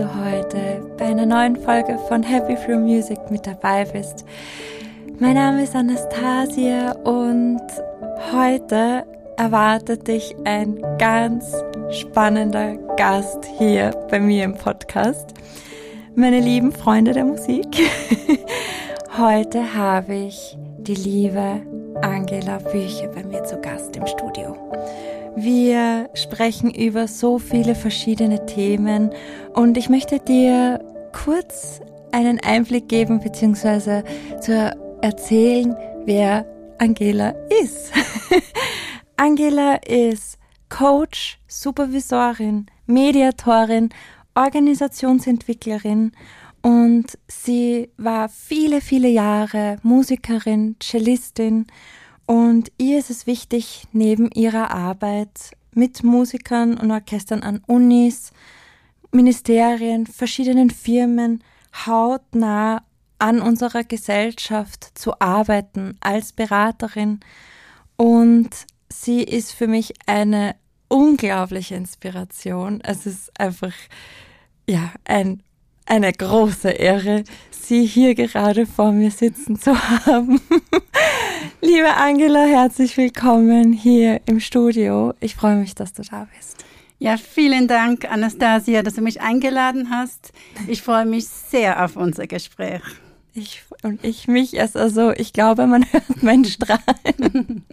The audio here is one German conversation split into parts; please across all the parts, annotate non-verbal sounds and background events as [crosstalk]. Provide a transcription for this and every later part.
du heute bei einer neuen Folge von Happy Through Music mit dabei bist. Mein Name ist Anastasia und heute erwartet dich ein ganz spannender Gast hier bei mir im Podcast. Meine lieben Freunde der Musik. [laughs] Heute habe ich die liebe Angela Bücher bei mir zu Gast im Studio. Wir sprechen über so viele verschiedene Themen und ich möchte dir kurz einen Einblick geben bzw. zu erzählen, wer Angela ist. [laughs] Angela ist Coach, Supervisorin, Mediatorin, Organisationsentwicklerin und sie war viele, viele Jahre Musikerin, Cellistin und ihr ist es wichtig, neben ihrer Arbeit mit Musikern und Orchestern an Unis, Ministerien, verschiedenen Firmen hautnah an unserer Gesellschaft zu arbeiten als Beraterin. Und sie ist für mich eine unglaubliche Inspiration. Es ist einfach, ja, ein eine große Ehre, Sie hier gerade vor mir sitzen zu haben. [laughs] Liebe Angela, herzlich willkommen hier im Studio. Ich freue mich, dass du da bist. Ja, vielen Dank, Anastasia, dass du mich eingeladen hast. Ich freue mich sehr auf unser Gespräch. Ich, und ich mich erst also, ich glaube, man [laughs] hört meinen [laughs] Strahlen.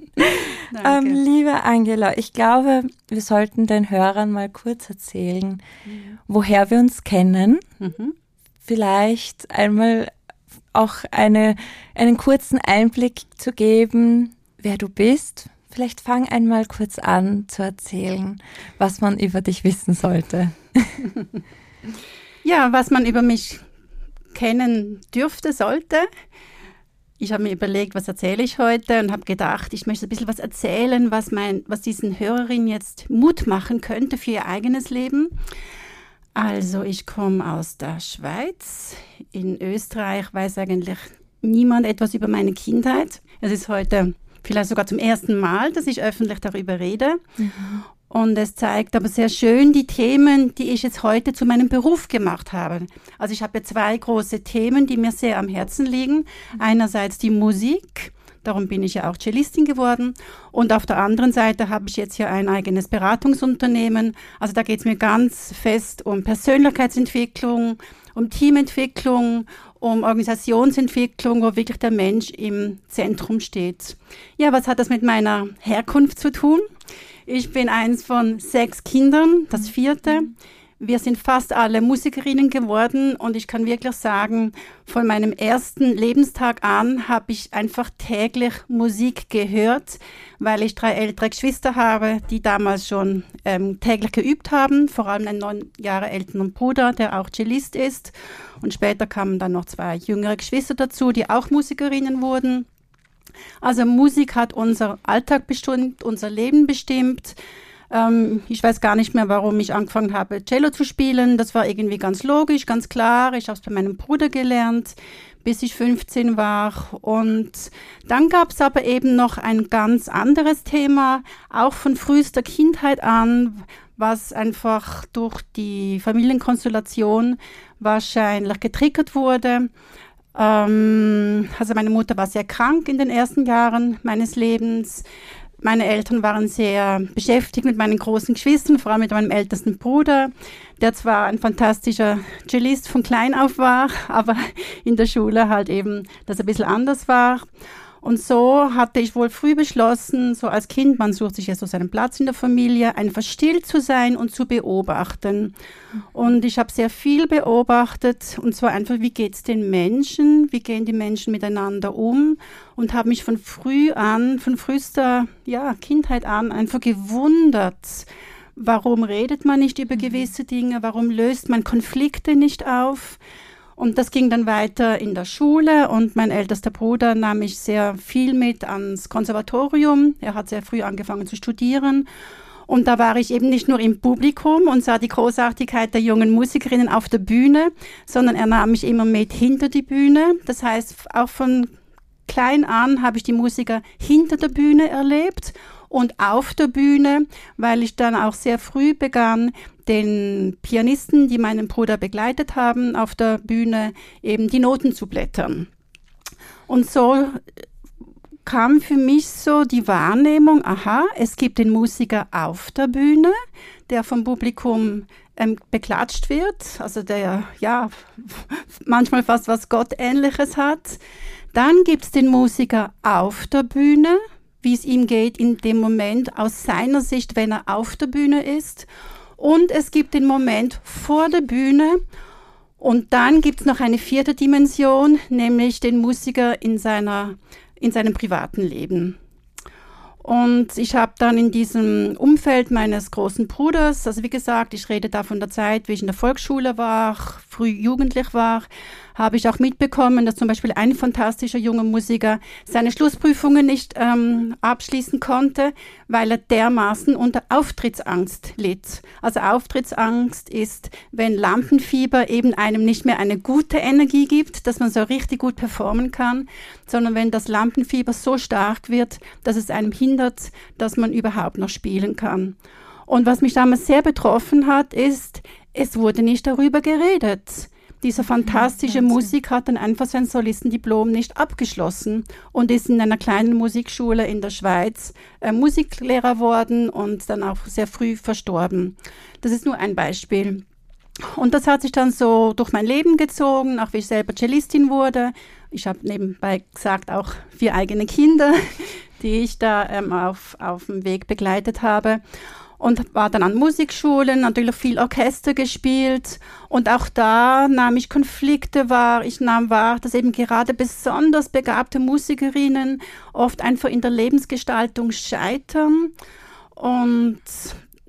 ähm, liebe Angela, ich glaube, wir sollten den Hörern mal kurz erzählen, mhm. woher wir uns kennen. Mhm. Vielleicht einmal auch eine, einen kurzen Einblick zu geben, wer du bist. Vielleicht fang einmal kurz an zu erzählen, was man über dich wissen sollte. ja, was man über mich kennen dürfte, sollte. Ich habe mir überlegt, was erzähle ich heute und habe gedacht, ich möchte ein bisschen was erzählen, was, mein, was diesen Hörerinnen jetzt Mut machen könnte für ihr eigenes Leben. Also ich komme aus der Schweiz. In Österreich weiß eigentlich niemand etwas über meine Kindheit. Es ist heute vielleicht sogar zum ersten Mal, dass ich öffentlich darüber rede. Mhm. Und es zeigt aber sehr schön die Themen, die ich jetzt heute zu meinem Beruf gemacht habe. Also ich habe zwei große Themen, die mir sehr am Herzen liegen. Einerseits die Musik. Darum bin ich ja auch Cellistin geworden. Und auf der anderen Seite habe ich jetzt hier ein eigenes Beratungsunternehmen. Also da geht es mir ganz fest um Persönlichkeitsentwicklung, um Teamentwicklung, um Organisationsentwicklung, wo wirklich der Mensch im Zentrum steht. Ja, was hat das mit meiner Herkunft zu tun? Ich bin eins von sechs Kindern, das vierte. Wir sind fast alle Musikerinnen geworden und ich kann wirklich sagen, von meinem ersten Lebenstag an habe ich einfach täglich Musik gehört, weil ich drei ältere Geschwister habe, die damals schon ähm, täglich geübt haben, vor allem einen neun Jahre älteren Bruder, der auch Cellist ist. Und später kamen dann noch zwei jüngere Geschwister dazu, die auch Musikerinnen wurden. Also Musik hat unser Alltag bestimmt, unser Leben bestimmt. Ähm, ich weiß gar nicht mehr, warum ich angefangen habe, Cello zu spielen. Das war irgendwie ganz logisch, ganz klar. Ich habe es bei meinem Bruder gelernt, bis ich 15 war. Und dann gab es aber eben noch ein ganz anderes Thema, auch von frühester Kindheit an, was einfach durch die Familienkonstellation wahrscheinlich getriggert wurde. Ähm, also meine Mutter war sehr krank in den ersten Jahren meines Lebens. Meine Eltern waren sehr beschäftigt mit meinen großen Geschwistern, vor allem mit meinem ältesten Bruder, der zwar ein fantastischer Cellist von klein auf war, [laughs] aber in der Schule halt eben das ein bisschen anders war. Und so hatte ich wohl früh beschlossen, so als Kind, man sucht sich ja so seinen Platz in der Familie, einfach still zu sein und zu beobachten. Und ich habe sehr viel beobachtet, und zwar einfach, wie geht es den Menschen, wie gehen die Menschen miteinander um und habe mich von früh an, von frühester ja, Kindheit an einfach gewundert, warum redet man nicht über mhm. gewisse Dinge, warum löst man Konflikte nicht auf. Und das ging dann weiter in der Schule und mein ältester Bruder nahm mich sehr viel mit ans Konservatorium. Er hat sehr früh angefangen zu studieren. Und da war ich eben nicht nur im Publikum und sah die Großartigkeit der jungen Musikerinnen auf der Bühne, sondern er nahm mich immer mit hinter die Bühne. Das heißt, auch von klein an habe ich die Musiker hinter der Bühne erlebt und auf der Bühne, weil ich dann auch sehr früh begann, den Pianisten, die meinen Bruder begleitet haben, auf der Bühne eben die Noten zu blättern. Und so kam für mich so die Wahrnehmung, aha, es gibt den Musiker auf der Bühne, der vom Publikum ähm, beklatscht wird, also der ja [laughs] manchmal fast was Gottähnliches hat. Dann gibt es den Musiker auf der Bühne, wie es ihm geht in dem Moment aus seiner Sicht, wenn er auf der Bühne ist. Und es gibt den Moment vor der Bühne. Und dann gibt es noch eine vierte Dimension, nämlich den Musiker in, seiner, in seinem privaten Leben. Und ich habe dann in diesem Umfeld meines großen Bruders, also wie gesagt, ich rede da von der Zeit, wie ich in der Volksschule war, früh jugendlich war, habe ich auch mitbekommen, dass zum Beispiel ein fantastischer junger Musiker seine Schlussprüfungen nicht ähm, abschließen konnte, weil er dermaßen unter Auftrittsangst litt. Also Auftrittsangst ist, wenn Lampenfieber eben einem nicht mehr eine gute Energie gibt, dass man so richtig gut performen kann, sondern wenn das Lampenfieber so stark wird, dass es einem hindert, dass man überhaupt noch spielen kann. Und was mich damals sehr betroffen hat, ist, es wurde nicht darüber geredet. Dieser fantastische Musik hat dann einfach sein Solistendiplom nicht abgeschlossen und ist in einer kleinen Musikschule in der Schweiz äh, Musiklehrer worden und dann auch sehr früh verstorben. Das ist nur ein Beispiel. Und das hat sich dann so durch mein Leben gezogen, auch wie ich selber Cellistin wurde. Ich habe nebenbei gesagt auch vier eigene Kinder, [laughs] die ich da ähm, auf, auf dem Weg begleitet habe und war dann an Musikschulen, natürlich viel Orchester gespielt und auch da nahm ich Konflikte wahr. Ich nahm wahr, dass eben gerade besonders begabte Musikerinnen oft einfach in der Lebensgestaltung scheitern und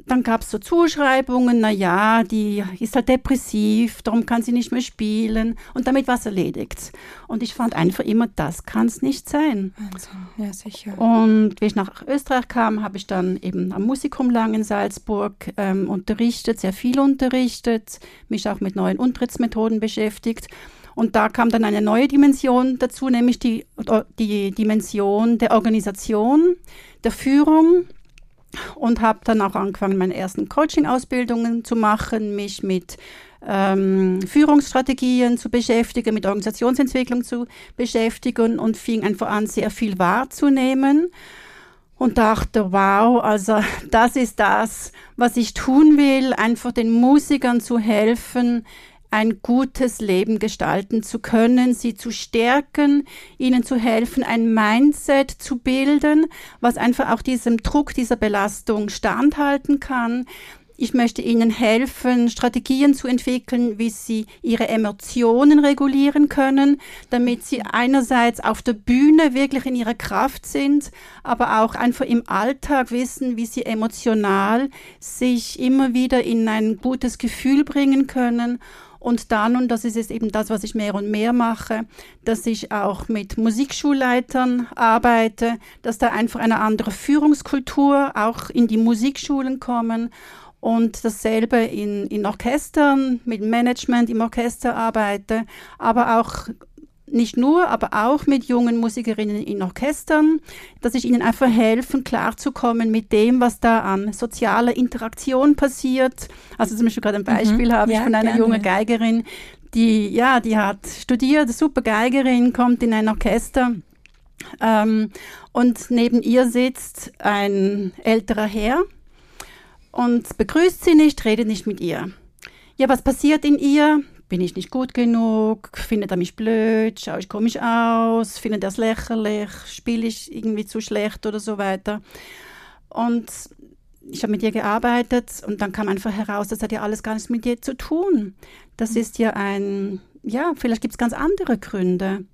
dann gab es so Zuschreibungen, na ja, die ist halt depressiv, darum kann sie nicht mehr spielen und damit war es erledigt. Und ich fand einfach immer, das kann es nicht sein. Wahnsinn, ja sicher. Und wie ich nach Österreich kam, habe ich dann eben am Musikum lang in Salzburg ähm, unterrichtet, sehr viel unterrichtet, mich auch mit neuen Unterrichtsmethoden beschäftigt. Und da kam dann eine neue Dimension dazu, nämlich die, die Dimension der Organisation, der Führung und habe dann auch angefangen, meine ersten Coaching-Ausbildungen zu machen, mich mit ähm, Führungsstrategien zu beschäftigen, mit Organisationsentwicklung zu beschäftigen und fing einfach an, sehr viel wahrzunehmen und dachte, wow, also das ist das, was ich tun will, einfach den Musikern zu helfen, ein gutes Leben gestalten zu können, sie zu stärken, ihnen zu helfen, ein Mindset zu bilden, was einfach auch diesem Druck, dieser Belastung standhalten kann. Ich möchte Ihnen helfen, Strategien zu entwickeln, wie Sie Ihre Emotionen regulieren können, damit Sie einerseits auf der Bühne wirklich in Ihrer Kraft sind, aber auch einfach im Alltag wissen, wie Sie emotional sich immer wieder in ein gutes Gefühl bringen können und dann, und das ist jetzt eben das, was ich mehr und mehr mache, dass ich auch mit Musikschulleitern arbeite, dass da einfach eine andere Führungskultur auch in die Musikschulen kommen und dasselbe in, in Orchestern, mit Management im Orchester arbeite, aber auch nicht nur, aber auch mit jungen Musikerinnen in Orchestern, dass ich ihnen einfach helfen, klarzukommen mit dem, was da an sozialer Interaktion passiert. Also zum Beispiel gerade ein mhm. Beispiel mhm. habe ich ja, von einer gerne. jungen Geigerin, die, ja, die hat studiert, super Geigerin, kommt in ein Orchester. Ähm, und neben ihr sitzt ein älterer Herr und begrüßt sie nicht, redet nicht mit ihr. Ja, was passiert in ihr? Bin ich nicht gut genug, findet er mich blöd, schaue ich komisch aus, findet er es lächerlich, spiele ich irgendwie zu schlecht oder so weiter. Und ich habe mit ihr gearbeitet und dann kam einfach heraus, das hat ja alles gar nichts mit ihr zu tun. Das mhm. ist ja ein, ja, vielleicht gibt es ganz andere Gründe.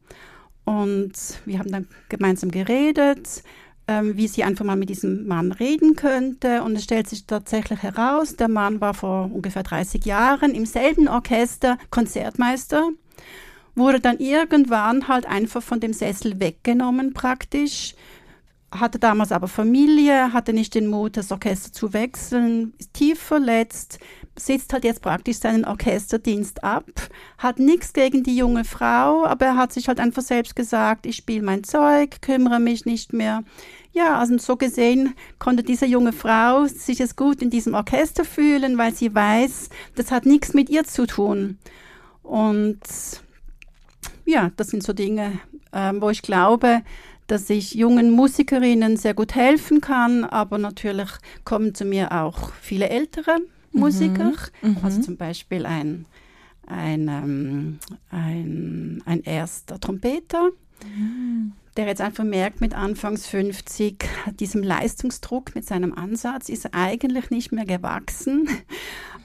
Und wir haben dann gemeinsam geredet ähm, wie sie einfach mal mit diesem Mann reden könnte. Und es stellt sich tatsächlich heraus, der Mann war vor ungefähr 30 Jahren im selben Orchester Konzertmeister, wurde dann irgendwann halt einfach von dem Sessel weggenommen praktisch, hatte damals aber Familie, hatte nicht den Mut, das Orchester zu wechseln, ist tief verletzt, sitzt halt jetzt praktisch seinen Orchesterdienst ab, hat nichts gegen die junge Frau, aber er hat sich halt einfach selbst gesagt, ich spiele mein Zeug, kümmere mich nicht mehr. ja, also so gesehen konnte diese junge Frau sich jetzt gut in diesem Orchester fühlen, weil sie weiß, das hat nichts mit ihr zu tun. Und ja, das sind so Dinge, äh, wo ich glaube, dass ich jungen Musikerinnen sehr gut helfen kann, aber natürlich kommen zu mir auch viele ältere mhm. Musiker, mhm. also zum Beispiel ein, ein, ähm, ein, ein erster Trompeter. Mhm der jetzt einfach merkt mit Anfangs 50, diesem Leistungsdruck mit seinem Ansatz ist eigentlich nicht mehr gewachsen.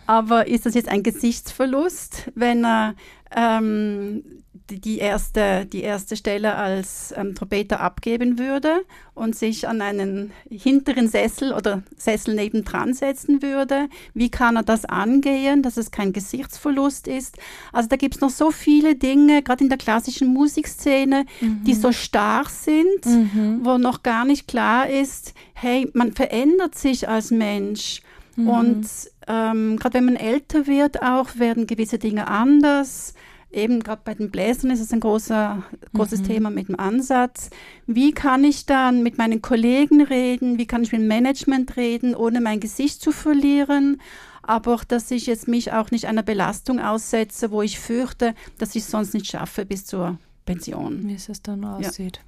Aber ist das jetzt ein Gesichtsverlust, wenn er ähm, die erste, die erste Stelle als ähm, Trompeter abgeben würde und sich an einen hinteren Sessel oder Sessel nebendran setzen würde. Wie kann er das angehen, dass es kein Gesichtsverlust ist? Also da gibt es noch so viele Dinge, gerade in der klassischen Musikszene, mhm. die so starr sind, mhm. wo noch gar nicht klar ist, hey, man verändert sich als Mensch. Mhm. Und ähm, gerade wenn man älter wird, auch werden gewisse Dinge anders eben gerade bei den Bläsern ist es ein großer, großes mhm. Thema mit dem Ansatz. Wie kann ich dann mit meinen Kollegen reden? Wie kann ich mit dem Management reden, ohne mein Gesicht zu verlieren? Aber auch, dass ich jetzt mich auch nicht einer Belastung aussetze, wo ich fürchte, dass ich es sonst nicht schaffe bis zur Pension. Wie es dann aussieht. Ja.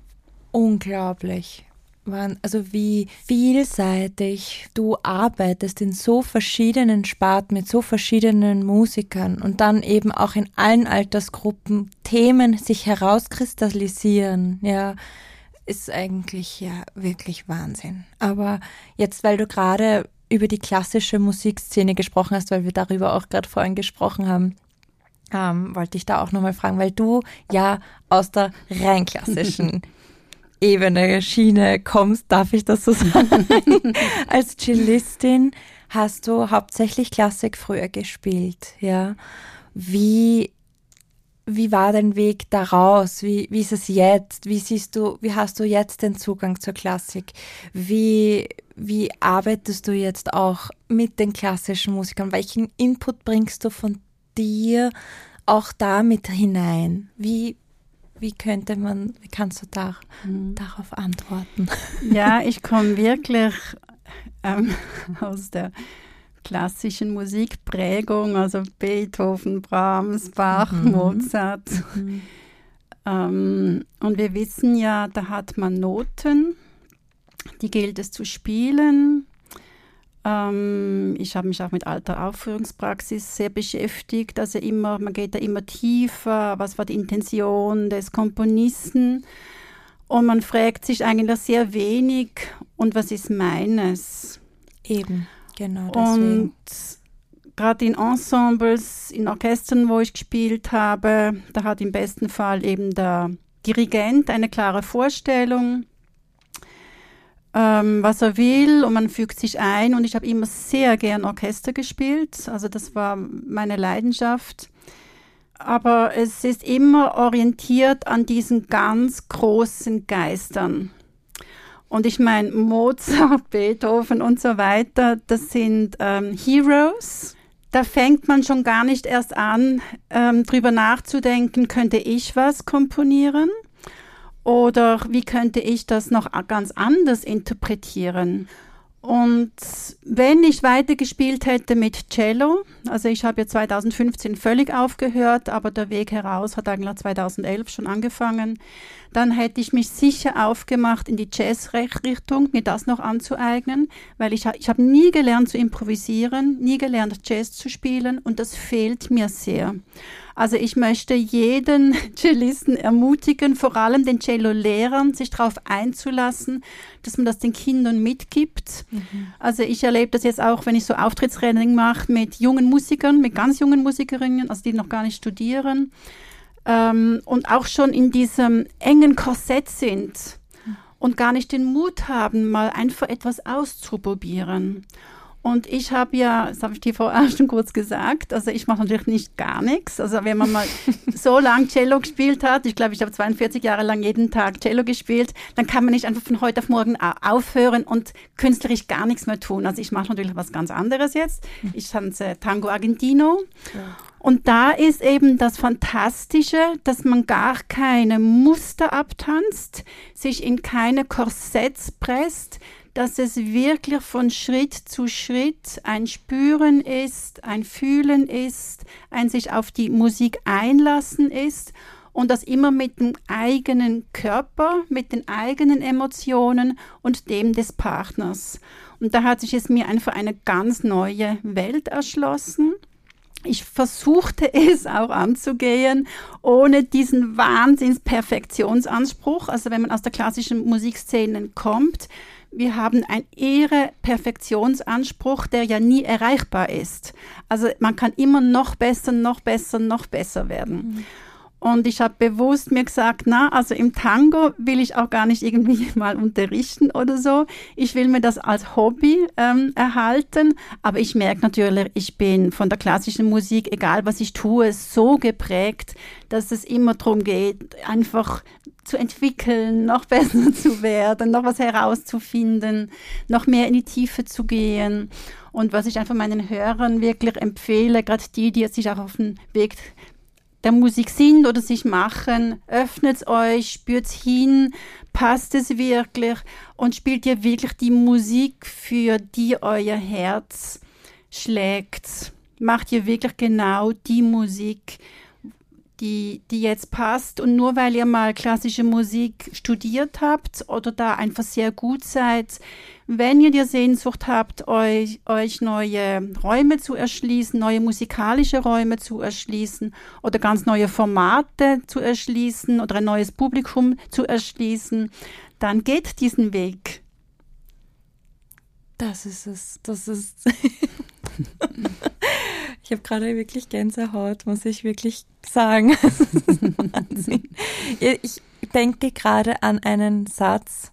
Unglaublich waren, also wie vielseitig du arbeitest in so verschiedenen Sparten mit so verschiedenen Musikern und dann eben auch in allen Altersgruppen Themen sich herauskristallisieren, ja, ist eigentlich ja wirklich Wahnsinn. Aber jetzt, weil du gerade über die klassische Musikszene gesprochen hast, weil wir darüber auch gerade vorhin gesprochen haben, ähm, wollte ich da auch nochmal fragen, weil du ja aus der rein klassischen [laughs] Ebene, Schiene kommst, darf ich das so sagen? [laughs] Als Cellistin hast du hauptsächlich Klassik früher gespielt, ja. Wie, wie war dein Weg daraus? Wie, wie ist es jetzt? Wie siehst du, wie hast du jetzt den Zugang zur Klassik? Wie, wie arbeitest du jetzt auch mit den klassischen Musikern? Welchen Input bringst du von dir auch da mit hinein? Wie, wie könnte man, wie kannst du da, mhm. darauf antworten? [laughs] Ja, ich komme wirklich ähm, [laughs] aus der klassischen Musikprägung, also Beethoven, Brahms, Bach, mhm. Mozart. Mhm. Ähm, und wir wissen ja, da hat man Noten, die gilt es zu spielen. Ähm, ich habe mich auch mit alter Aufführungspraxis sehr beschäftigt. Also immer, man geht da immer tiefer. Was war die Intention des Komponisten? Und man fragt sich eigentlich sehr wenig, und was ist meines? Eben, genau. Deswegen. Und gerade in Ensembles, in Orchestern, wo ich gespielt habe, da hat im besten Fall eben der Dirigent eine klare Vorstellung ähm, was er will und man fügt sich ein. Und ich habe immer sehr gern Orchester gespielt. Also das war meine Leidenschaft. Aber es ist immer orientiert an diesen ganz großen Geistern. Und ich meine, Mozart, [laughs] Beethoven und so weiter, das sind ähm, Heroes. Da fängt man schon gar nicht erst an, ähm, drüber nachzudenken, könnte ich was komponieren? Oder wie könnte ich das noch ganz anders interpretieren? Und wenn ich weitergespielt hätte mit Cello, also ich habe ja 2015 völlig aufgehört, aber der Weg heraus hat eigentlich 2011 schon angefangen, dann hätte ich mich sicher aufgemacht, in die Jazz-Richtung mir das noch anzueignen, weil ich, ich habe nie gelernt zu improvisieren, nie gelernt Jazz zu spielen und das fehlt mir sehr. Also ich möchte jeden [laughs] Cellisten ermutigen, vor allem den Cello-Lehrern, sich darauf einzulassen, dass man das den Kindern mitgibt. Mhm. Also ich erlebe das jetzt auch, wenn ich so Auftrittsrennen mache mit jungen Musikern, mit ganz jungen Musikerinnen, also die noch gar nicht studieren ähm, und auch schon in diesem engen Korsett sind und gar nicht den Mut haben, mal einfach etwas auszuprobieren. Und ich habe ja, das habe ich dir vorher [laughs] schon kurz gesagt, also ich mache natürlich nicht gar nichts. Also wenn man mal [laughs] so lang Cello gespielt hat, ich glaube, ich habe 42 Jahre lang jeden Tag Cello gespielt, dann kann man nicht einfach von heute auf morgen aufhören und künstlerisch gar nichts mehr tun. Also ich mache natürlich was ganz anderes jetzt. Ich tanze Tango Argentino. Ja. Und da ist eben das Fantastische, dass man gar keine Muster abtanzt, sich in keine Korsetts presst, dass es wirklich von Schritt zu Schritt ein Spüren ist, ein Fühlen ist, ein sich auf die Musik einlassen ist und das immer mit dem eigenen Körper, mit den eigenen Emotionen und dem des Partners. Und da hat sich es mir einfach eine ganz neue Welt erschlossen. Ich versuchte [laughs] es auch anzugehen, ohne diesen Wahnsinns-Perfektionsanspruch. Also wenn man aus der klassischen Musikszene kommt, wir haben einen irre Perfektionsanspruch, der ja nie erreichbar ist. Also man kann immer noch besser, noch besser, noch besser werden. Mhm. Und ich habe bewusst mir gesagt, na, also im Tango will ich auch gar nicht irgendwie [laughs] mal unterrichten oder so. Ich will mir das als Hobby ähm, erhalten. Aber ich merke natürlich, ich bin von der klassischen Musik, egal was ich tue, so geprägt, dass es immer darum geht, einfach zu entwickeln, [laughs] noch besser zu werden, noch was herauszufinden, noch mehr in die Tiefe zu gehen. Und was ich einfach meinen Hörern wirklich empfehle, gerade die, die sich auch auf den Weg der Musik sind oder sich machen, öffnet euch, spürt hin, passt es wirklich und spielt ihr wirklich die Musik, für die euer Herz schlägt. Macht ihr wirklich genau die Musik, die, die jetzt passt. Und nur weil ihr mal klassische Musik studiert habt oder da einfach sehr gut seid, wenn ihr die Sehnsucht habt, euch, euch neue Räume zu erschließen, neue musikalische Räume zu erschließen oder ganz neue Formate zu erschließen oder ein neues Publikum zu erschließen, dann geht diesen Weg. Das ist es. Das ist. [laughs] [laughs] Ich habe gerade wirklich Gänsehaut, muss ich wirklich sagen. [laughs] ich denke gerade an einen Satz,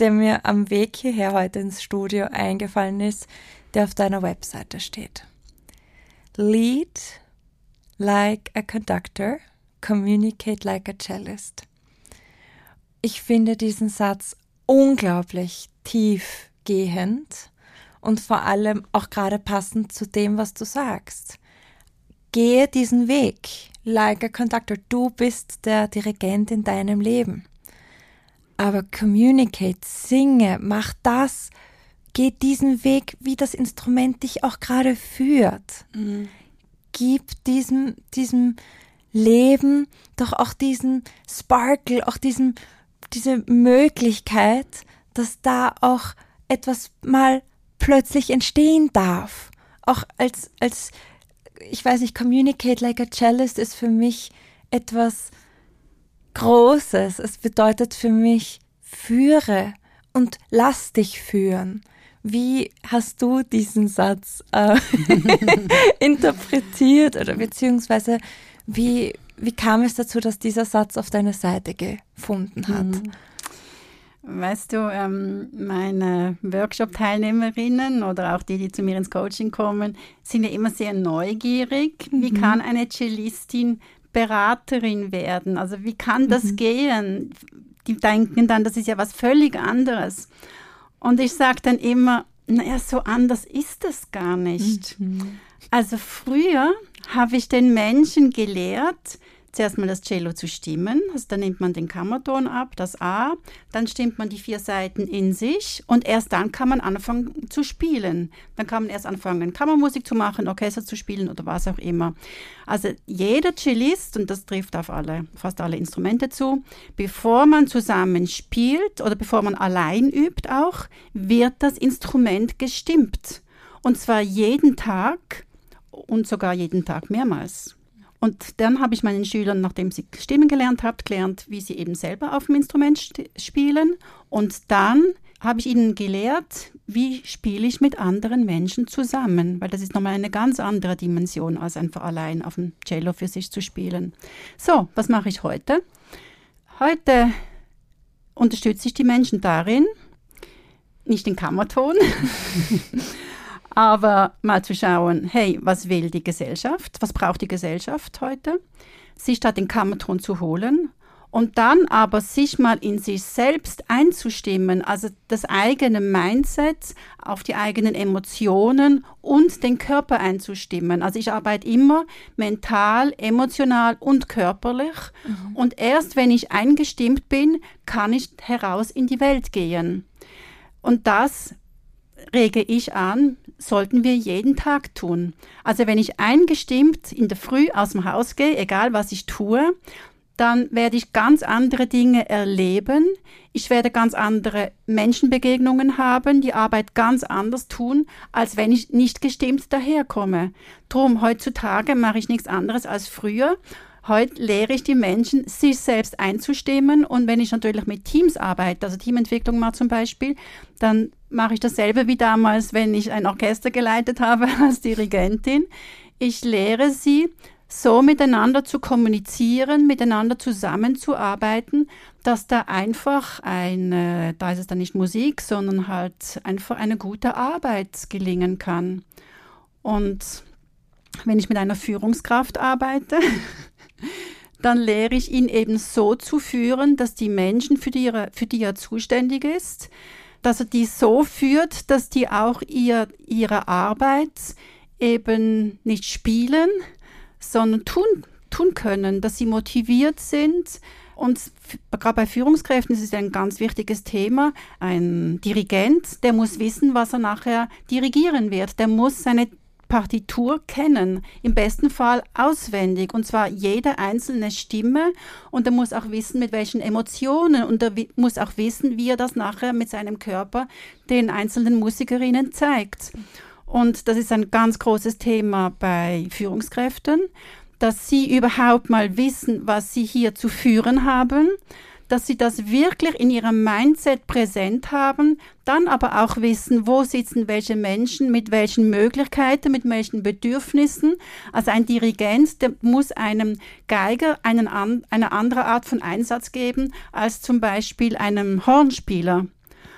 der mir am Weg hierher heute ins Studio eingefallen ist, der auf deiner Webseite steht. Lead like a conductor, communicate like a cellist. Ich finde diesen Satz unglaublich tiefgehend und vor allem auch gerade passend zu dem, was du sagst. Gehe diesen Weg, like a conductor. Du bist der Dirigent in deinem Leben. Aber communicate, singe, mach das, geh diesen Weg, wie das Instrument dich auch gerade führt. Mhm. Gib diesem, diesem Leben doch auch diesen Sparkle, auch diesen, diese Möglichkeit, dass da auch etwas mal plötzlich entstehen darf. Auch als, als, ich weiß nicht, Communicate like a Cellist ist für mich etwas Großes. Es bedeutet für mich, führe und lass dich führen. Wie hast du diesen Satz äh, [laughs] interpretiert oder beziehungsweise wie, wie kam es dazu, dass dieser Satz auf deine Seite gefunden hat? Mhm. Weißt du, ähm, meine Workshop-Teilnehmerinnen oder auch die, die zu mir ins Coaching kommen, sind ja immer sehr neugierig. Mhm. Wie kann eine Cellistin Beraterin werden? Also wie kann das mhm. gehen? Die denken dann, das ist ja was völlig anderes. Und ich sage dann immer, naja, so anders ist es gar nicht. Mhm. Also früher habe ich den Menschen gelehrt, zuerst mal das Cello zu stimmen. Also dann nimmt man den Kammerton ab, das A, dann stimmt man die vier Seiten in sich und erst dann kann man anfangen zu spielen. Dann kann man erst anfangen, Kammermusik zu machen, Orchester zu spielen oder was auch immer. Also jeder Cellist, und das trifft auf alle, fast alle Instrumente zu, bevor man zusammen spielt oder bevor man allein übt auch, wird das Instrument gestimmt. Und zwar jeden Tag und sogar jeden Tag mehrmals. Und dann habe ich meinen Schülern, nachdem sie Stimmen gelernt haben, gelernt, wie sie eben selber auf dem Instrument spielen. Und dann habe ich ihnen gelehrt, wie spiele ich mit anderen Menschen zusammen, weil das ist nochmal eine ganz andere Dimension, als einfach allein auf dem Cello für sich zu spielen. So, was mache ich heute? Heute unterstütze ich die Menschen darin, nicht den Kammerton, [laughs] Aber mal zu schauen, hey, was will die Gesellschaft? Was braucht die Gesellschaft heute? Sich da den Kammerton zu holen und dann aber sich mal in sich selbst einzustimmen, also das eigene Mindset auf die eigenen Emotionen und den Körper einzustimmen. Also ich arbeite immer mental, emotional und körperlich. Mhm. Und erst wenn ich eingestimmt bin, kann ich heraus in die Welt gehen. Und das rege ich an, sollten wir jeden Tag tun. Also wenn ich eingestimmt in der Früh aus dem Haus gehe, egal was ich tue, dann werde ich ganz andere Dinge erleben. Ich werde ganz andere Menschenbegegnungen haben, die Arbeit ganz anders tun, als wenn ich nicht gestimmt daherkomme. Drum, heutzutage mache ich nichts anderes als früher. Heute lehre ich die Menschen, sich selbst einzustimmen. Und wenn ich natürlich mit Teams arbeite, also Teamentwicklung mal zum Beispiel, dann mache ich dasselbe wie damals, wenn ich ein Orchester geleitet habe [laughs] als Dirigentin. Ich lehre sie, so miteinander zu kommunizieren, miteinander zusammenzuarbeiten, dass da einfach eine, da ist es dann nicht Musik, sondern halt einfach eine gute Arbeit gelingen kann. Und wenn ich mit einer Führungskraft arbeite, [laughs] dann lehre ich ihn eben so zu führen, dass die Menschen, für die, er, für die er zuständig ist, dass er die so führt, dass die auch ihr, ihre Arbeit eben nicht spielen, sondern tun, tun können, dass sie motiviert sind. Und gerade bei Führungskräften ist es ein ganz wichtiges Thema. Ein Dirigent, der muss wissen, was er nachher dirigieren wird. Der muss seine Partitur kennen, im besten Fall auswendig, und zwar jede einzelne Stimme. Und er muss auch wissen, mit welchen Emotionen, und er muss auch wissen, wie er das nachher mit seinem Körper den einzelnen Musikerinnen zeigt. Und das ist ein ganz großes Thema bei Führungskräften, dass sie überhaupt mal wissen, was sie hier zu führen haben, dass sie das wirklich in ihrem Mindset präsent haben, dann aber auch wissen, wo sitzen welche Menschen, mit welchen Möglichkeiten, mit welchen Bedürfnissen. Also ein Dirigent, der muss einem Geiger einen, eine andere Art von Einsatz geben als zum Beispiel einem Hornspieler.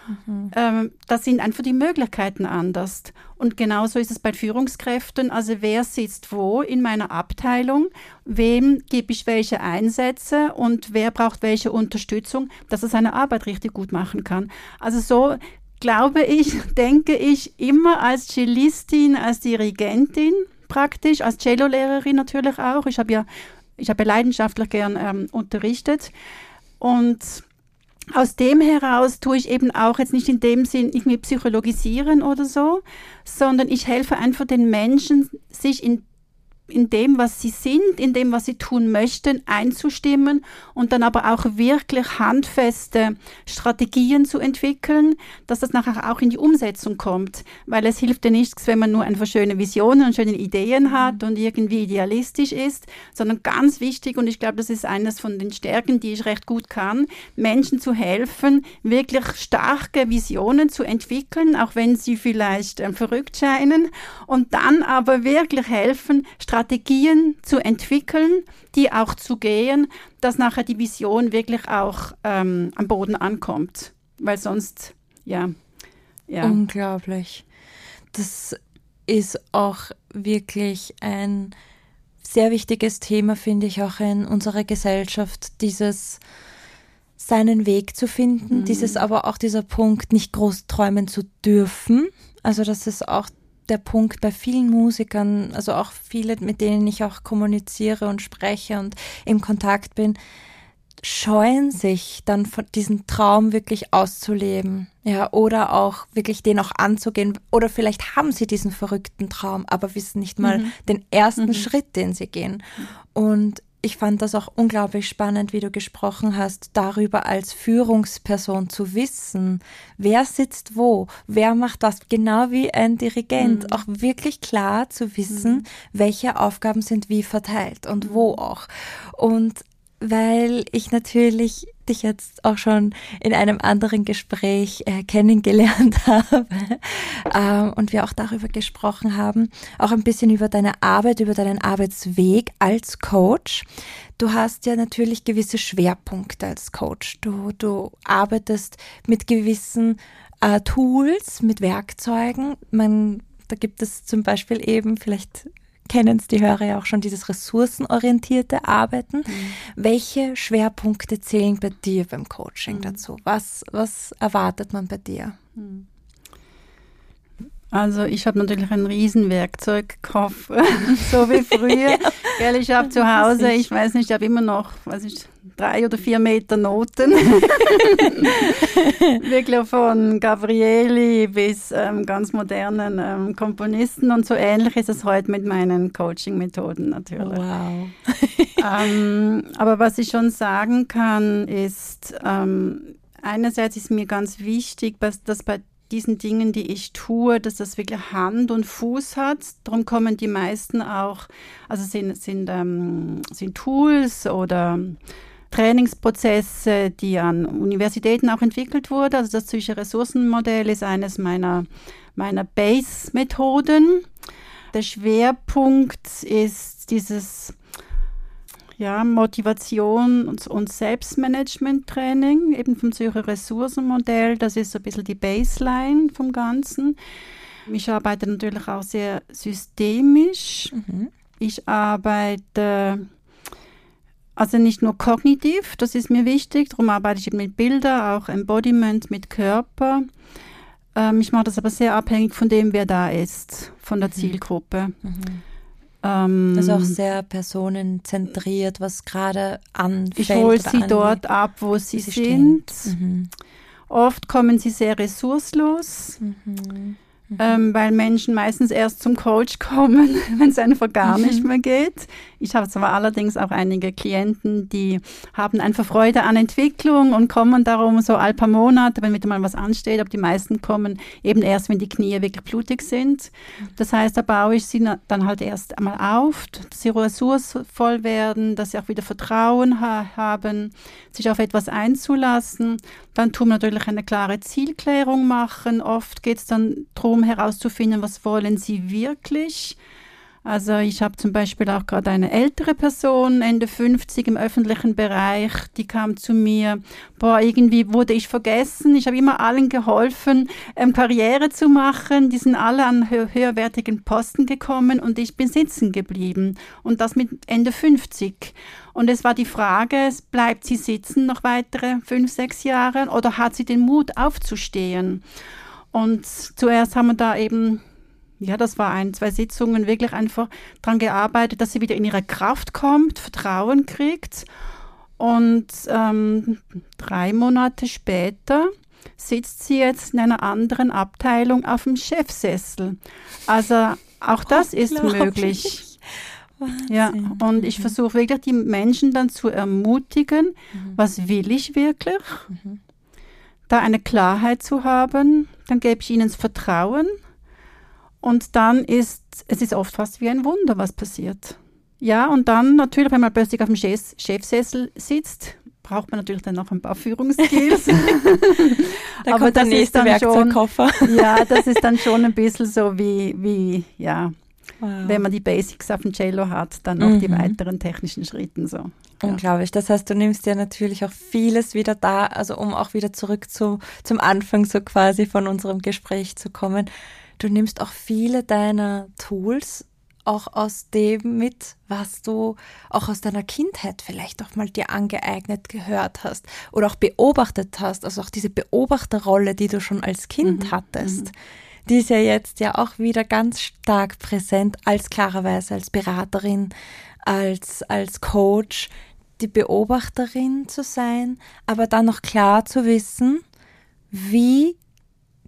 Mhm. Ähm, da sind einfach die Möglichkeiten anders. Und genauso ist es bei Führungskräften. Also wer sitzt wo in meiner Abteilung, wem gebe ich welche Einsätze und wer braucht welche Unterstützung, dass er seine Arbeit richtig gut machen kann. Also so glaube ich, [laughs] denke ich immer als Cellistin, als Dirigentin praktisch, als Cello-Lehrerin natürlich auch. Ich habe ja, ich habe leidenschaftlich gern ähm, unterrichtet und aus dem heraus tue ich eben auch jetzt nicht in dem Sinn irgendwie psychologisieren oder so, sondern ich helfe einfach den Menschen, sich in in dem, was sie sind, in dem, was sie tun möchten, einzustimmen und dann aber auch wirklich handfeste Strategien zu entwickeln, dass das nachher auch in die Umsetzung kommt. Weil es hilft ja nichts, wenn man nur einfach schöne Visionen und schöne Ideen hat und irgendwie idealistisch ist, sondern ganz wichtig, und ich glaube, das ist eines von den Stärken, die ich recht gut kann, Menschen zu helfen, wirklich starke Visionen zu entwickeln, auch wenn sie vielleicht äh, verrückt scheinen, und dann aber wirklich helfen, Strategien Strategien zu entwickeln, die auch zu gehen, dass nachher die Vision wirklich auch ähm, am Boden ankommt. Weil sonst, ja, ja. Unglaublich. Das ist auch wirklich ein sehr wichtiges Thema, finde ich, auch in unserer Gesellschaft, dieses seinen Weg zu finden, mhm. dieses aber auch dieser Punkt, nicht groß träumen zu dürfen. Also das ist auch der Punkt bei vielen Musikern, also auch viele, mit denen ich auch kommuniziere und spreche und im Kontakt bin, scheuen sich dann von diesen Traum wirklich auszuleben. Ja, oder auch wirklich den auch anzugehen. Oder vielleicht haben sie diesen verrückten Traum, aber wissen nicht mal mhm. den ersten mhm. Schritt, den sie gehen. Und ich fand das auch unglaublich spannend, wie du gesprochen hast, darüber als Führungsperson zu wissen, wer sitzt wo, wer macht was, genau wie ein Dirigent, mhm. auch wirklich klar zu wissen, mhm. welche Aufgaben sind wie verteilt und wo mhm. auch. Und weil ich natürlich dich jetzt auch schon in einem anderen Gespräch äh, kennengelernt [laughs] habe ähm, und wir auch darüber gesprochen haben, auch ein bisschen über deine Arbeit, über deinen Arbeitsweg als Coach. Du hast ja natürlich gewisse Schwerpunkte als Coach. Du, du arbeitest mit gewissen äh, Tools, mit Werkzeugen. Man Da gibt es zum Beispiel eben, vielleicht kennen es die Hörer ja auch schon, dieses ressourcenorientierte Arbeiten. Mhm. Welche Schwerpunkte zählen bei dir beim Coaching mhm. dazu? Was, was erwartet man bei dir? Mhm. Also ich habe natürlich einen riesen Werkzeugkoffer, [laughs] so wie [laughs] früher. ja. ich habe zu Hause, ich weiß nicht, ich habe immer noch, weiß ich, drei oder vier Meter Noten. [laughs] Wirklich von Gabrieli bis ähm, ganz modernen ähm, Komponisten und so ähnlich ist es heute mit meinen Coaching-Methoden natürlich. Wow. ähm, aber was ich schon sagen kann, ist, ähm, einerseits ist mir ganz wichtig, dass, dass bei diesen Dingen, die ich tue, dass das wirklich Hand und Fuß hat. Darum kommen die meisten auch, also sind, sind, ähm, sind Tools oder Trainingsprozesse, die an Universitäten auch entwickelt wurden. Also das Psyche Ressourcenmodell ist eines meiner, meiner Base-Methoden. Der Schwerpunkt ist dieses ja, Motivation und, und Selbstmanagement-Training, eben vom Zürcher Ressourcenmodell. Das ist so ein bisschen die Baseline vom Ganzen. Ich arbeite natürlich auch sehr systemisch. Mhm. Ich arbeite also nicht nur kognitiv, das ist mir wichtig, darum arbeite ich mit Bildern, auch Embodiment mit Körper. Ähm, ich mache das aber sehr abhängig von dem, wer da ist, von der mhm. Zielgruppe. Mhm. Ähm, das ist auch sehr personenzentriert, was gerade anfällt. Ich hole sie angeht. dort ab, wo sie, sie sind. Mhm. Oft kommen sie sehr ressourcelos. Mhm. Mhm. Ähm, weil Menschen meistens erst zum Coach kommen, [laughs] wenn es einfach gar mhm. nicht mehr geht. Ich habe zwar allerdings auch einige Klienten, die haben einfach Freude an Entwicklung und kommen darum so ein paar Monate, wenn wieder mal was ansteht, aber die meisten kommen eben erst, wenn die Knie wirklich blutig sind. Das heißt, da baue ich sie dann halt erst einmal auf, dass sie ressourcevoll werden, dass sie auch wieder Vertrauen ha haben, sich auf etwas einzulassen. Dann tun wir natürlich eine klare Zielklärung machen. Oft geht es dann darum herauszufinden, was wollen sie wirklich also ich habe zum Beispiel auch gerade eine ältere Person, Ende 50 im öffentlichen Bereich, die kam zu mir, boah, irgendwie wurde ich vergessen. Ich habe immer allen geholfen, ähm, Karriere zu machen. Die sind alle an hö höherwertigen Posten gekommen und ich bin sitzen geblieben. Und das mit Ende 50. Und es war die Frage, bleibt sie sitzen noch weitere fünf, sechs Jahre oder hat sie den Mut aufzustehen? Und zuerst haben wir da eben ja, das war ein, zwei Sitzungen, wirklich einfach daran gearbeitet, dass sie wieder in ihre Kraft kommt, Vertrauen kriegt. Und ähm, drei Monate später sitzt sie jetzt in einer anderen Abteilung auf dem Chefsessel. Also auch das ist möglich. Wahnsinn. Ja, und ich mhm. versuche wirklich die Menschen dann zu ermutigen, mhm. was will ich wirklich? Mhm. Da eine Klarheit zu haben, dann gebe ich ihnen das Vertrauen und dann ist, es ist oft fast wie ein Wunder, was passiert. Ja, und dann natürlich, wenn man plötzlich auf dem Chef Chefsessel sitzt, braucht man natürlich dann noch ein paar Führungsskills. [laughs] [laughs] da Aber das ist dann schon, [laughs] ja, das ist dann schon ein bisschen so wie, wie ja, wow. wenn man die Basics auf dem Cello hat, dann noch mhm. die weiteren technischen Schritten so. Unglaublich. Das heißt, du nimmst ja natürlich auch vieles wieder da, also um auch wieder zurück zu, zum Anfang so quasi von unserem Gespräch zu kommen du nimmst auch viele deiner Tools auch aus dem mit, was du auch aus deiner Kindheit vielleicht auch mal dir angeeignet gehört hast oder auch beobachtet hast, also auch diese Beobachterrolle, die du schon als Kind mhm. hattest. Mhm. Die ist ja jetzt ja auch wieder ganz stark präsent als klarerweise als Beraterin, als, als Coach, die Beobachterin zu sein, aber dann noch klar zu wissen, wie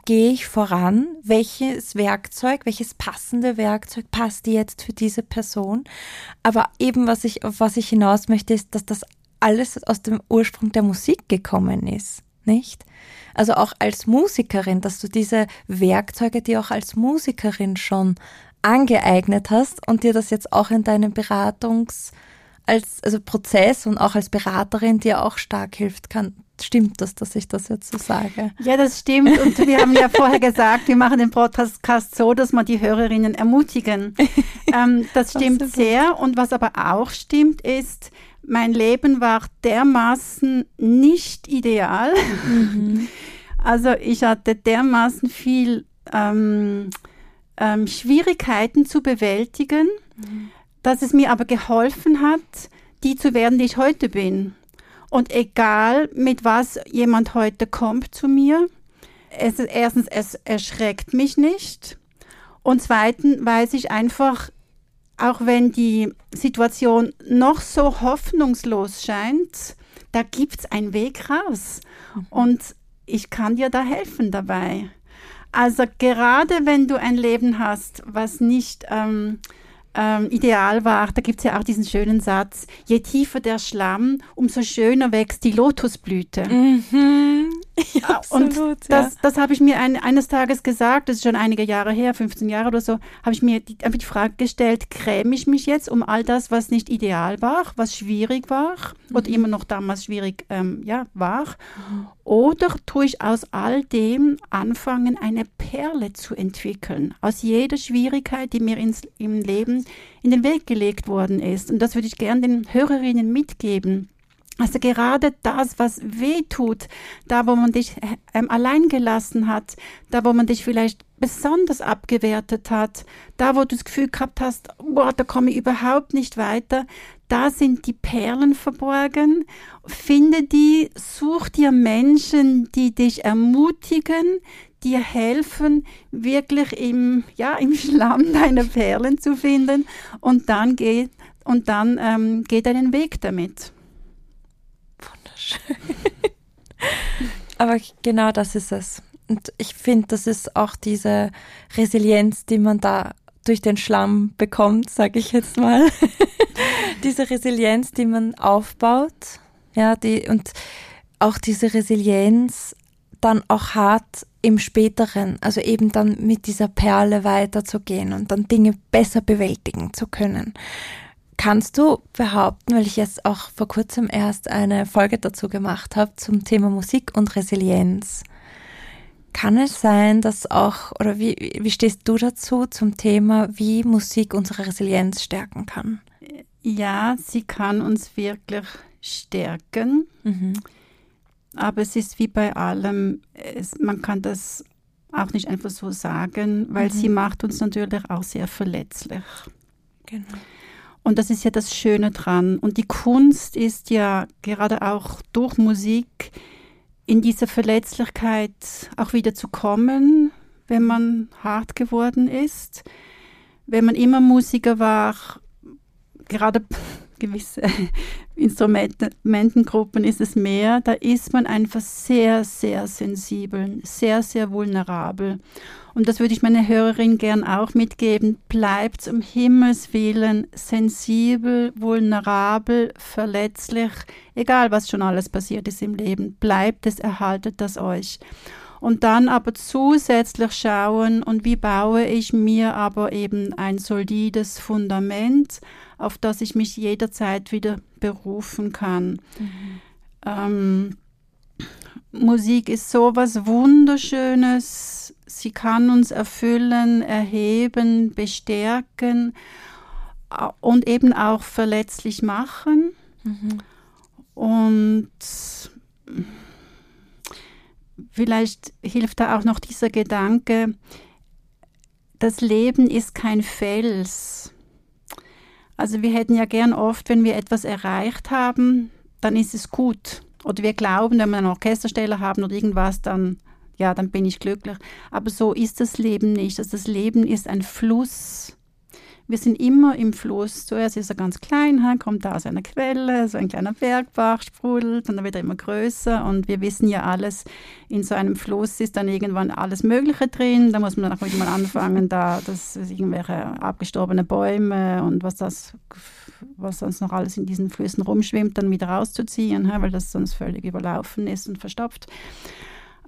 gehe ich voran? Welches Werkzeug, welches passende Werkzeug passt jetzt für diese Person? Aber eben, was ich, auf was ich hinaus möchte, ist, dass das alles aus dem Ursprung der Musik gekommen ist, nicht? Also auch als Musikerin, dass du diese Werkzeuge, die auch als Musikerin schon angeeignet hast und dir das jetzt auch in deinem Beratungs- als also Prozess und auch als Beraterin dir auch stark hilft, kann, stimmt das, dass ich das jetzt so sage? Ja, das stimmt. Und wir haben ja vorher gesagt, wir machen den Podcast so, dass wir die Hörerinnen ermutigen. [laughs] Ähm, das stimmt das sehr. Und was aber auch stimmt, ist, mein Leben war dermaßen nicht ideal. Mhm. [laughs] Also ich hatte dermaßen viel ähm, ähm, Schwierigkeiten zu bewältigen, mhm. dass es mir aber geholfen hat, die zu werden, die ich heute bin. Und egal, mit was jemand heute kommt zu mir, es, erstens, es erschreckt mich nicht. Und zweitens weiß ich einfach, auch wenn die Situation noch so hoffnungslos scheint, da gibt es einen Weg raus. Mhm. Und ich kann dir da helfen dabei. Also gerade wenn du ein Leben hast, was nicht ähm, ähm, ideal war, da gibt es ja auch diesen schönen Satz, je tiefer der Schlamm, umso schöner wächst die Lotusblüte. Mhm. [laughs] Ja, absolut, und das, ja. das habe ich mir ein, eines Tages gesagt, das ist schon einige Jahre her, 15 Jahre oder so, habe ich mir die, die Frage gestellt, gräme ich mich jetzt um all das, was nicht ideal war, was schwierig war mhm. oder immer noch damals schwierig ähm, ja, war, mhm. oder tue ich aus all dem anfangen, eine Perle zu entwickeln, aus jeder Schwierigkeit, die mir ins, im Leben in den Weg gelegt worden ist. Und das würde ich gerne den Hörerinnen mitgeben also gerade das, was weh tut, da wo man dich ähm, allein gelassen hat, da wo man dich vielleicht besonders abgewertet hat, da wo du das Gefühl gehabt hast, boah, da komme ich überhaupt nicht weiter, da sind die Perlen verborgen. Finde die, such dir Menschen, die dich ermutigen, dir helfen, wirklich im, ja, im Schlamm [laughs] deine Perlen zu finden und dann geh, und dann ähm, geh deinen Weg damit. Aber genau das ist es. Und ich finde, das ist auch diese Resilienz, die man da durch den Schlamm bekommt, sage ich jetzt mal. [laughs] diese Resilienz, die man aufbaut, ja, die und auch diese Resilienz dann auch hart im späteren, also eben dann mit dieser Perle weiterzugehen und dann Dinge besser bewältigen zu können. Kannst du behaupten, weil ich jetzt auch vor kurzem erst eine Folge dazu gemacht habe zum Thema Musik und Resilienz, kann es sein, dass auch, oder wie, wie stehst du dazu zum Thema, wie Musik unsere Resilienz stärken kann? Ja, sie kann uns wirklich stärken. Mhm. Aber es ist wie bei allem, es, man kann das auch nicht einfach so sagen, weil mhm. sie macht uns natürlich auch sehr verletzlich. Genau. Und das ist ja das Schöne dran. Und die Kunst ist ja gerade auch durch Musik in diese Verletzlichkeit auch wieder zu kommen, wenn man hart geworden ist. Wenn man immer Musiker war, gerade [laughs] gewisse Instrumentengruppen ist es mehr, da ist man einfach sehr, sehr sensibel, sehr, sehr vulnerabel. Und das würde ich meiner Hörerin gern auch mitgeben. Bleibt um Himmels Willen sensibel, vulnerabel, verletzlich, egal was schon alles passiert ist im Leben. Bleibt es, erhaltet das euch. Und dann aber zusätzlich schauen, und wie baue ich mir aber eben ein solides Fundament, auf das ich mich jederzeit wieder berufen kann. Mhm. Ähm, Musik ist so was Wunderschönes. Sie kann uns erfüllen, erheben, bestärken und eben auch verletzlich machen. Mhm. Und vielleicht hilft da auch noch dieser Gedanke, das Leben ist kein Fels. Also wir hätten ja gern oft, wenn wir etwas erreicht haben, dann ist es gut. Oder wir glauben, wenn wir einen Orchestersteller haben oder irgendwas, dann, ja, dann bin ich glücklich. Aber so ist das Leben nicht. Also das Leben ist ein Fluss wir sind immer im Fluss. Zuerst ist er ganz klein, kommt da aus einer Quelle, so ein kleiner Bergbach sprudelt und dann wird er immer größer. Und wir wissen ja alles, in so einem Fluss ist dann irgendwann alles Mögliche drin. Da muss man dann auch wieder mal anfangen, da das irgendwelche abgestorbene Bäume und was das, was sonst noch alles in diesen Flüssen rumschwimmt, dann wieder rauszuziehen, weil das sonst völlig überlaufen ist und verstopft.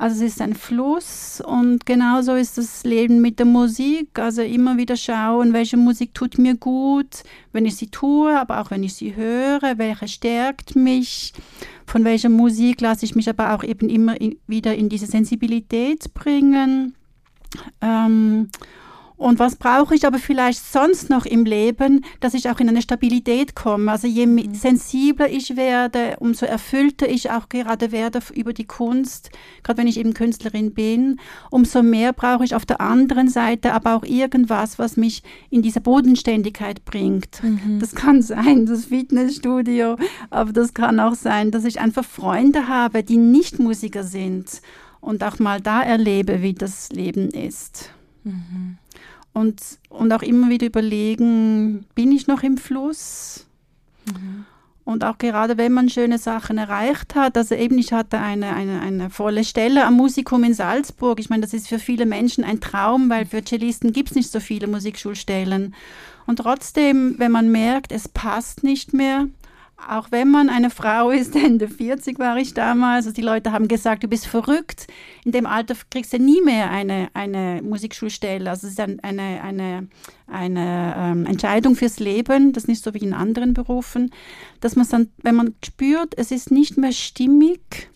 Also es ist ein Fluss und genauso ist das Leben mit der Musik. Also immer wieder schauen, welche Musik tut mir gut, wenn ich sie tue, aber auch wenn ich sie höre, welche stärkt mich, von welcher Musik lasse ich mich aber auch eben immer wieder in diese Sensibilität bringen. Ähm, Und was brauche ich aber vielleicht sonst noch im Leben, dass ich auch in eine Stabilität komme? Also je mhm. sensibler ich werde, umso erfüllter ich auch gerade werde über die Kunst, gerade wenn ich eben Künstlerin bin, umso mehr brauche ich auf der anderen Seite aber auch irgendwas, was mich in diese Bodenständigkeit bringt. Mhm. Das kann sein, das Fitnessstudio, aber das kann auch sein, dass ich einfach Freunde habe, die nicht Musiker sind und auch mal da erlebe, wie das Leben ist. Mhm und, und auch immer wieder überlegen, bin ich noch im Fluss? Mhm. Und auch gerade wenn man schöne Sachen erreicht hat, also eben ich hatte eine, eine, eine volle Stelle am Musikum in Salzburg. Ich meine, das ist für viele Menschen ein Traum, weil für Cellisten gibt es nicht so viele Musikschulstellen. Und trotzdem, wenn man merkt, es passt nicht mehr, auch wenn man eine Frau ist, [laughs] Ende 40 war ich damals, also die Leute haben gesagt, du bist verrückt, in dem Alter kriegst du nie mehr eine, eine Musikschulstelle. Also es ist ein, eine, eine, eine ähm, Entscheidung fürs Leben, das ist nicht so wie in anderen Berufen, dass man dann, wenn man spürt, es ist nicht mehr stimmig,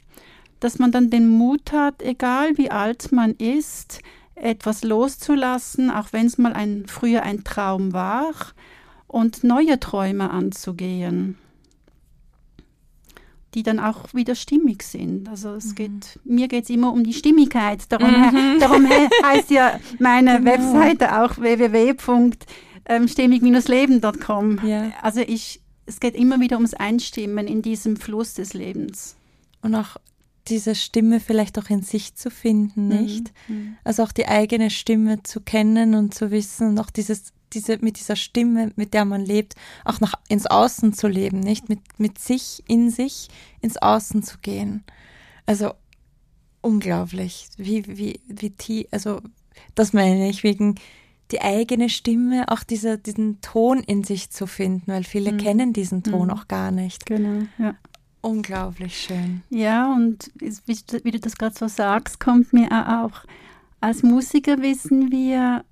dass man dann den Mut hat, egal wie alt man ist, etwas loszulassen, auch wenn es mal ein, früher ein Traum war, und neue Träume anzugehen die dann auch wieder stimmig sind. Also es mhm. geht, mir geht es immer um die Stimmigkeit. Darum, mhm. darum heißt ja meine genau. Webseite auch www.stimmig-leben.com. Ja. Also ich, es geht immer wieder ums Einstimmen in diesem Fluss des Lebens. Und auch diese Stimme vielleicht auch in sich zu finden, mhm. nicht? Mhm. Also auch die eigene Stimme zu kennen und zu wissen und auch dieses diese, mit dieser Stimme, mit der man lebt, auch nach ins Außen zu leben, nicht? Mit, mit sich, in sich, ins Außen zu gehen. Also unglaublich, wie, wie, wie tief, also das meine ich, wegen die eigene Stimme, auch dieser, diesen Ton in sich zu finden, weil viele mhm. kennen diesen Ton mhm. auch gar nicht. Genau, ja. Unglaublich schön. Ja, und wie, wie du das gerade so sagst, kommt mir auch, als Musiker wissen wir,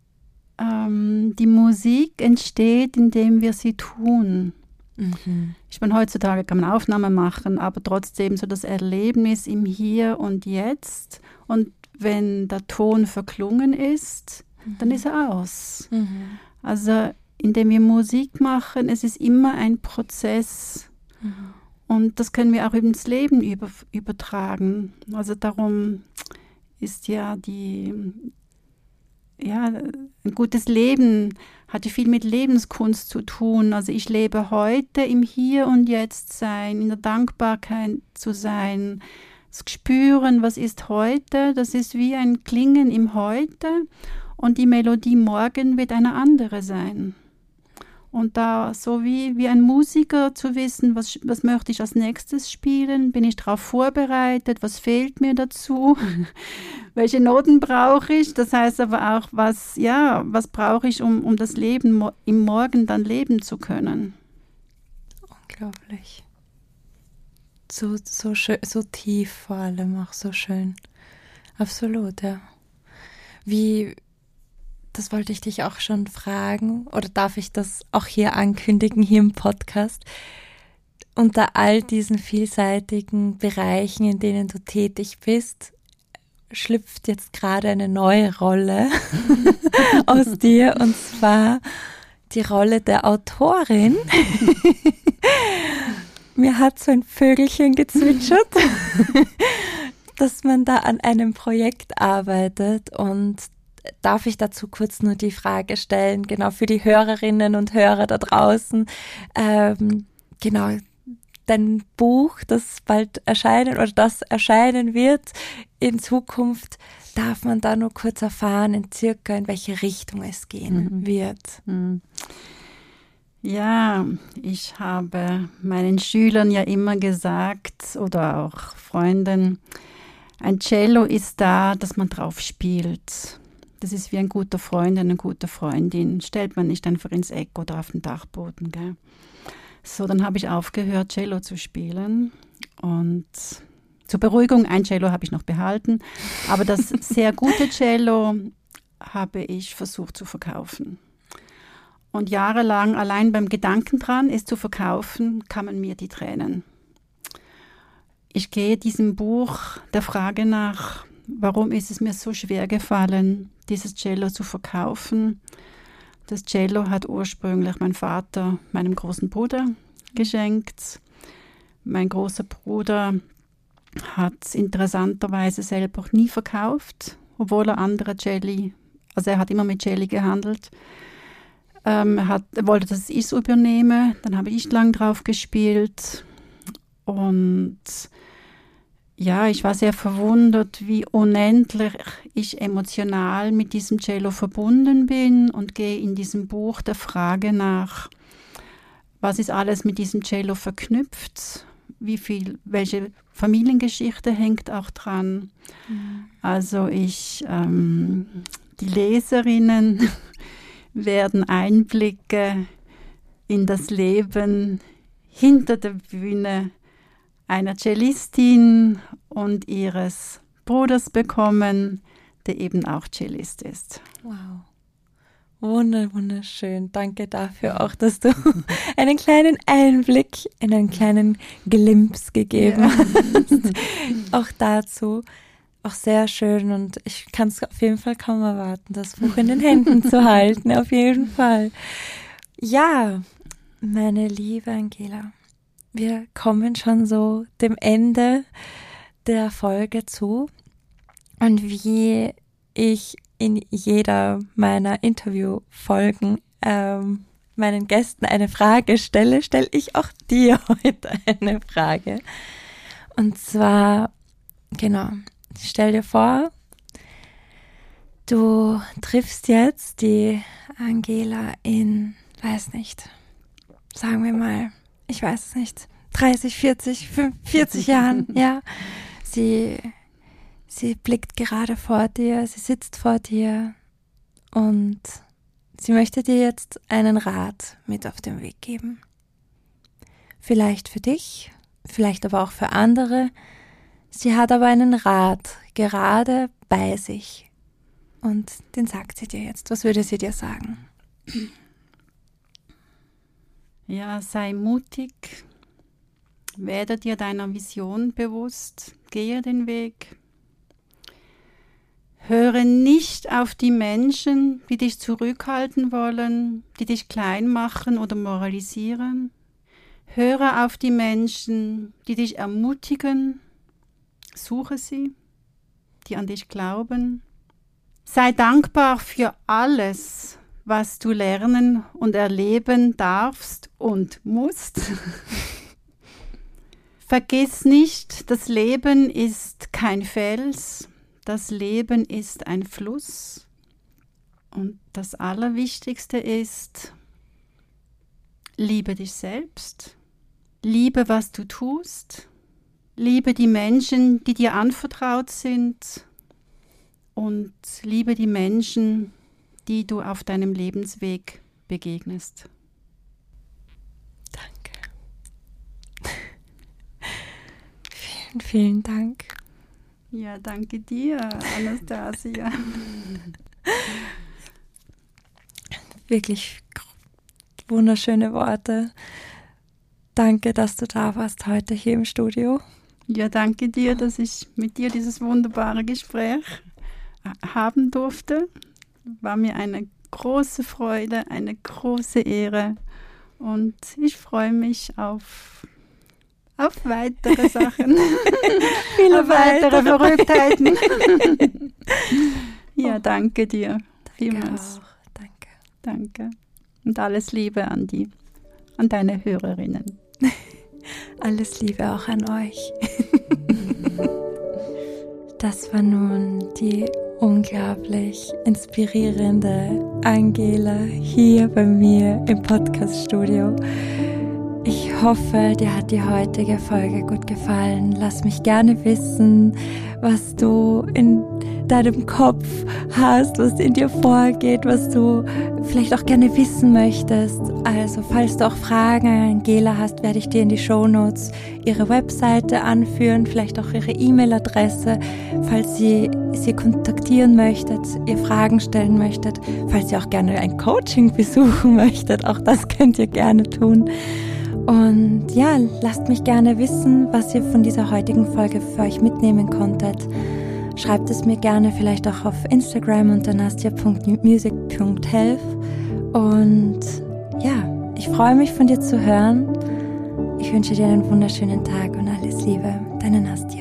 ähm, die Musik entsteht, indem wir sie tun. Mhm. Ich meine, heutzutage kann man Aufnahmen machen, aber trotzdem so das Erlebnis im Hier und Jetzt. Und wenn der Ton verklungen ist, mhm. dann ist er aus. Mhm. Also, indem wir Musik machen, es ist immer ein Prozess. Mhm. Und das können wir auch ins Leben über, übertragen. Also darum ist ja die, ja, ein gutes Leben hatte viel mit Lebenskunst zu tun. Also ich lebe heute im Hier und Jetzt sein, in der Dankbarkeit zu sein, das Spüren, was ist heute, das ist wie ein Klingen im Heute und die Melodie morgen wird eine andere sein. Und da so wie, wie ein Musiker zu wissen, was, was möchte ich als nächstes spielen, bin ich darauf vorbereitet, was fehlt mir dazu, [laughs] welche Noten brauche ich, das heißt aber auch, was, ja, was brauche ich, um, um das Leben im Morgen dann leben zu können. Unglaublich. So, so, schön, so tief vor allem, auch so schön. Absolut, ja. Wie, das wollte ich dich auch schon fragen, oder darf ich das auch hier ankündigen, hier im Podcast? Unter all diesen vielseitigen Bereichen, in denen du tätig bist, schlüpft jetzt gerade eine neue Rolle [laughs] aus dir, und zwar die Rolle der Autorin. [laughs] Mir hat so ein Vögelchen gezwitschert, [laughs] dass man da an einem Projekt arbeitet und darf ich dazu kurz nur die Frage stellen, genau für die Hörerinnen und Hörer da draußen. Ähm, genau, dein Buch, das bald erscheinen oder das erscheinen wird in Zukunft, darf man da nur kurz erfahren, in circa in welche Richtung es gehen mhm. wird. Mhm. Ja, ich habe meinen Schülern ja immer gesagt oder auch Freunden, ein Cello ist da, dass man drauf spielt. Das ist wie ein guter Freund, eine gute Freundin. Stellt man nicht einfach ins Eck oder auf den Dachboden. Gell? So, dann habe ich aufgehört, Cello zu spielen. Und zur Beruhigung, ein Cello habe ich noch behalten. Aber das [laughs] sehr gute Cello habe ich versucht zu verkaufen. Und jahrelang allein beim Gedanken dran, es zu verkaufen, kamen mir die Tränen. Ich gehe diesem Buch der Frage nach, warum ist es mir so schwer gefallen, dieses Cello zu verkaufen. Das Cello hat ursprünglich mein Vater meinem großen Bruder geschenkt. Mein großer Bruder hat es interessanterweise selber nie verkauft, obwohl er andere Celli, also er hat immer mit Celli gehandelt. Ähm, er, hat, er wollte, dass ich es übernehme, dann habe ich lang drauf gespielt und ja, ich war sehr verwundert, wie unendlich ich emotional mit diesem Cello verbunden bin und gehe in diesem Buch der Frage nach, was ist alles mit diesem Cello verknüpft, wie viel, welche Familiengeschichte hängt auch dran. Mhm. Also ich, ähm, die Leserinnen [laughs] werden Einblicke in das Leben hinter der Bühne einer Cellistin und ihres Bruders bekommen, der eben auch Cellist ist. Wow. Wunder, wunderschön. Danke dafür auch, dass du [laughs] einen kleinen Einblick in einen kleinen Glimps gegeben ja. hast. auch dazu. Auch sehr schön und ich kann es auf jeden Fall kaum erwarten, das Buch in den Händen zu halten. Auf jeden Fall. Ja, meine liebe Angela wir kommen schon so dem Ende der Folge zu. Und wie ich in jeder meiner Interviewfolgen ähm, meinen Gästen eine Frage stelle, stelle ich auch dir [laughs] heute eine Frage. Und zwar, genau, stell dir vor, du triffst jetzt die Angela in, weiß nicht, sagen wir mal, ich weiß es nicht, 30, 40, 40 Jahren, [laughs] ja. Sie, sie blickt gerade vor dir, sie sitzt vor dir und sie möchte dir jetzt einen Rat mit auf den Weg geben. Vielleicht für dich, vielleicht aber auch für andere. Sie hat aber einen Rat gerade bei sich. Und den sagt sie dir jetzt. Was würde sie dir sagen? Ja, sei mutig, werde dir deiner Vision bewusst, gehe den Weg. Höre nicht auf die Menschen, die dich zurückhalten wollen, die dich klein machen oder moralisieren. Höre auf die Menschen, die dich ermutigen. Suche sie, die an dich glauben. Sei dankbar für alles, was du lernen und erleben darfst und musst. [laughs] Vergiss nicht, das Leben ist kein Fels, das Leben ist ein Fluss. Und das Allerwichtigste ist, liebe dich selbst, liebe, was du tust, liebe die Menschen, die dir anvertraut sind und liebe die Menschen, die du auf deinem Lebensweg begegnest. Danke. vielen, vielen Dank. Ja, danke dir, Anastasia. [laughs] Wirklich wunderschöne Worte. Danke, dass du da warst heute hier im Studio. Ja, danke dir, dass ich mit dir dieses wunderbare Gespräch haben durfte war mir eine große Freude, eine große Ehre und ich freue mich auf, auf weitere [laughs] Sachen, [laughs] viele weitere Verrücktheiten. [laughs] ja, oh. danke dir vielmals. Danke. Danke. Und alles Liebe an die, an deine Hörerinnen. alles Liebe auch an euch. Das war nun die unglaublich inspirierende Angela hier bei mir im Podcaststudio. Ich hoffe, dir hat die heutige Folge gut gefallen. Lass mich gerne wissen, was du in deinem Kopf hast, was in dir vorgeht, was du vielleicht auch gerne wissen möchtest. Also, falls du auch Fragen an Angela hast, werde ich dir in die Show Notes ihre Webseite anführen, vielleicht auch ihre E-Mail-Adresse, falls sie sie kontaktieren möchtet, ihr Fragen stellen möchtet, falls ihr auch gerne ein Coaching besuchen [laughs] möchtet, auch das könnt ihr gerne tun. Und ja, lasst mich gerne wissen, was ihr von dieser heutigen Folge für euch mitnehmen konntet. schreibt es mir gerne vielleicht auch auf Instagram unter nastia.music.health. Und ja, ich freue mich von dir zu hören. Ich wünsche dir einen wunderschönen Tag und alles Liebe. Deine Nastia.